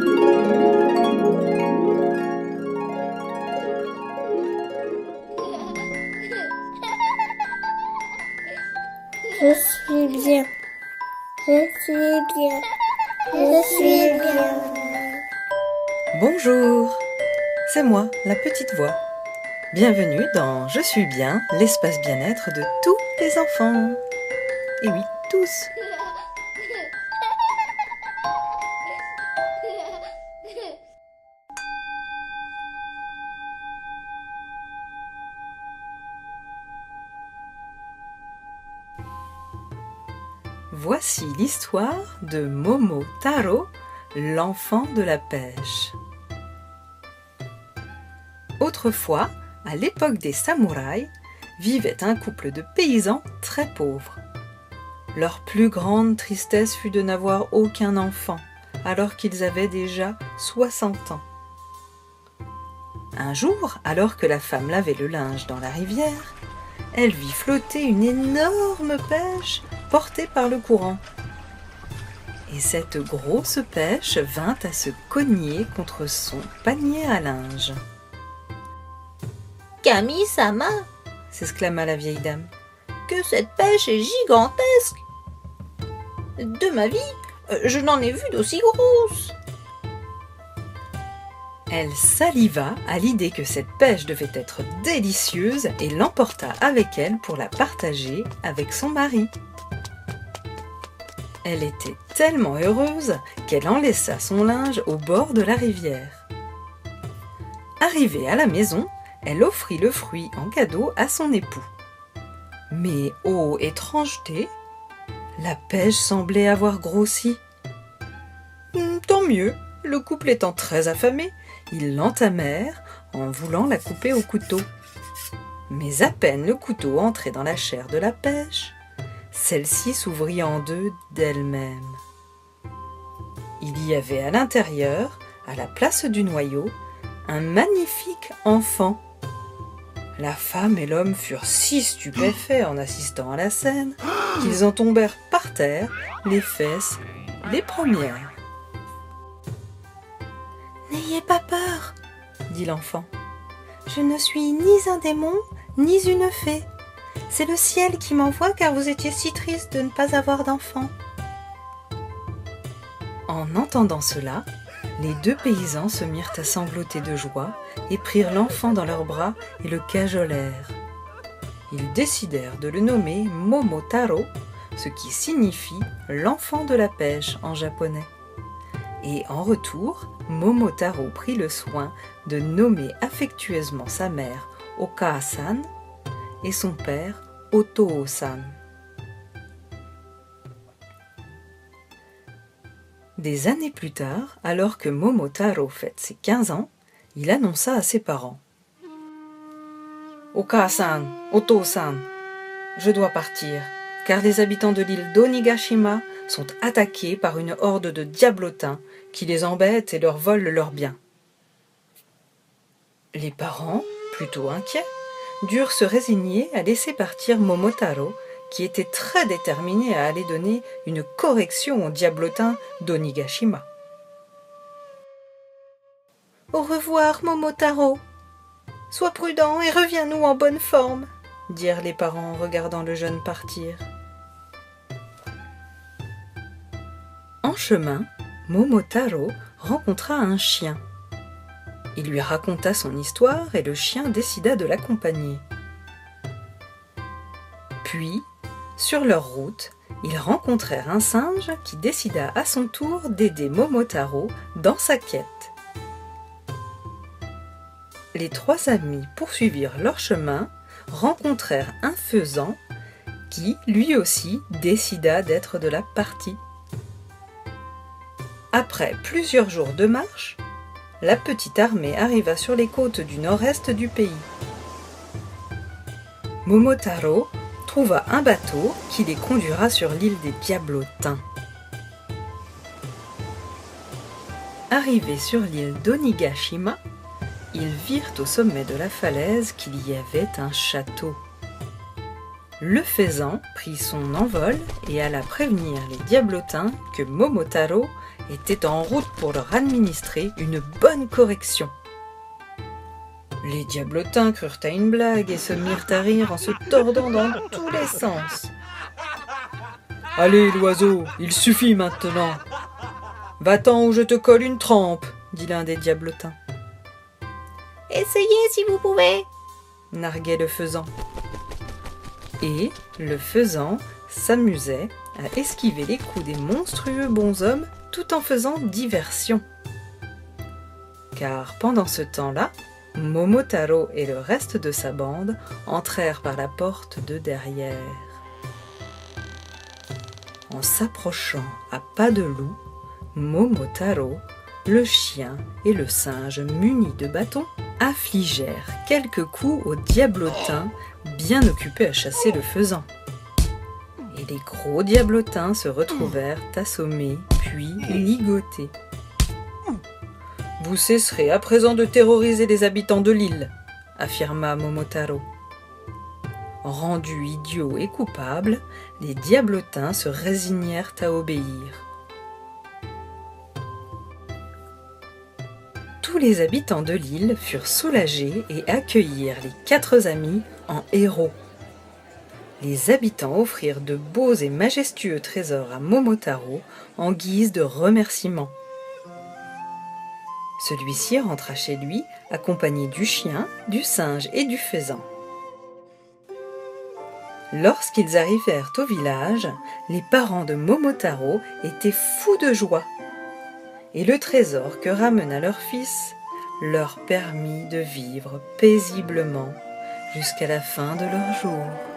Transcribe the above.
Je suis bien. Je suis bien. Je suis bien. Bonjour, c'est moi, la petite voix. Bienvenue dans Je suis bien, l'espace bien-être de tous les enfants. Et oui, tous. Voici l'histoire de Momo Taro, l'enfant de la pêche. Autrefois, à l'époque des samouraïs, vivait un couple de paysans très pauvres. Leur plus grande tristesse fut de n'avoir aucun enfant, alors qu'ils avaient déjà 60 ans. Un jour, alors que la femme lavait le linge dans la rivière, elle vit flotter une énorme pêche portée par le courant. Et cette grosse pêche vint à se cogner contre son panier à linge. Camille Sama, s'exclama la vieille dame. que cette pêche est gigantesque. De ma vie, je n'en ai vu d'aussi grosse. Elle saliva à l'idée que cette pêche devait être délicieuse et l'emporta avec elle pour la partager avec son mari. Elle était tellement heureuse qu'elle en laissa son linge au bord de la rivière. Arrivée à la maison, elle offrit le fruit en cadeau à son époux. Mais ô étrangeté, la pêche semblait avoir grossi. Hum, Tant mieux, le couple étant très affamé, ils l'entamèrent en voulant la couper au couteau. Mais à peine le couteau entré dans la chair de la pêche, celle-ci s'ouvrit en deux d'elle-même. Il y avait à l'intérieur, à la place du noyau, un magnifique enfant. La femme et l'homme furent si stupéfaits en assistant à la scène qu'ils en tombèrent par terre, les fesses, les premières. N'ayez pas peur, dit l'enfant. Je ne suis ni un démon, ni une fée. C'est le ciel qui m'envoie car vous étiez si triste de ne pas avoir d'enfant. En entendant cela, les deux paysans se mirent à sangloter de joie et prirent l'enfant dans leurs bras et le cajolèrent. Ils décidèrent de le nommer Momotaro, ce qui signifie l'enfant de la pêche en japonais. Et en retour, Momotaro prit le soin de nommer affectueusement sa mère Oka-san et son père Otoo-san. Des années plus tard, alors que Momotaro fête ses 15 ans, il annonça à ses parents Oka-san, Otoo-san, je dois partir, car les habitants de l'île d'Onigashima sont attaqués par une horde de diablotins qui les embêtent et leur volent leurs biens. Les parents, plutôt inquiets, durent se résigner à laisser partir Momotaro, qui était très déterminé à aller donner une correction aux diablotins d'Onigashima. Au revoir, Momotaro. Sois prudent et reviens-nous en bonne forme, dirent les parents en regardant le jeune partir. En chemin, Momotaro rencontra un chien. Il lui raconta son histoire et le chien décida de l'accompagner. Puis, sur leur route, ils rencontrèrent un singe qui décida à son tour d'aider Momotaro dans sa quête. Les trois amis poursuivirent leur chemin, rencontrèrent un faisan qui, lui aussi, décida d'être de la partie. Après plusieurs jours de marche, la petite armée arriva sur les côtes du nord-est du pays. Momotaro trouva un bateau qui les conduira sur l'île des Diablotins. Arrivés sur l'île d'Onigashima, ils virent au sommet de la falaise qu'il y avait un château. Le faisan prit son envol et alla prévenir les diablotins que Momotaro était en route pour leur administrer une bonne correction. Les diablotins crurent à une blague et se mirent à rire en se tordant dans tous les sens. Allez, l'oiseau, il suffit maintenant. Va-t'en ou je te colle une trempe, dit l'un des diablotins. Essayez si vous pouvez, narguait le faisan. Et le faisan s'amusait à esquiver les coups des monstrueux bonshommes tout en faisant diversion. Car pendant ce temps-là, Momotaro et le reste de sa bande entrèrent par la porte de derrière. En s'approchant à pas de loup, Momotaro, le chien et le singe munis de bâtons affligèrent quelques coups au diablotin bien occupé à chasser le faisan. Les gros diablotins se retrouvèrent assommés puis ligotés. Vous cesserez à présent de terroriser les habitants de l'île, affirma Momotaro. Rendus idiots et coupables, les diablotins se résignèrent à obéir. Tous les habitants de l'île furent soulagés et accueillirent les quatre amis en héros. Les habitants offrirent de beaux et majestueux trésors à Momotaro en guise de remerciement. Celui-ci rentra chez lui accompagné du chien, du singe et du faisan. Lorsqu'ils arrivèrent au village, les parents de Momotaro étaient fous de joie. Et le trésor que ramena leur fils leur permit de vivre paisiblement jusqu'à la fin de leur jour.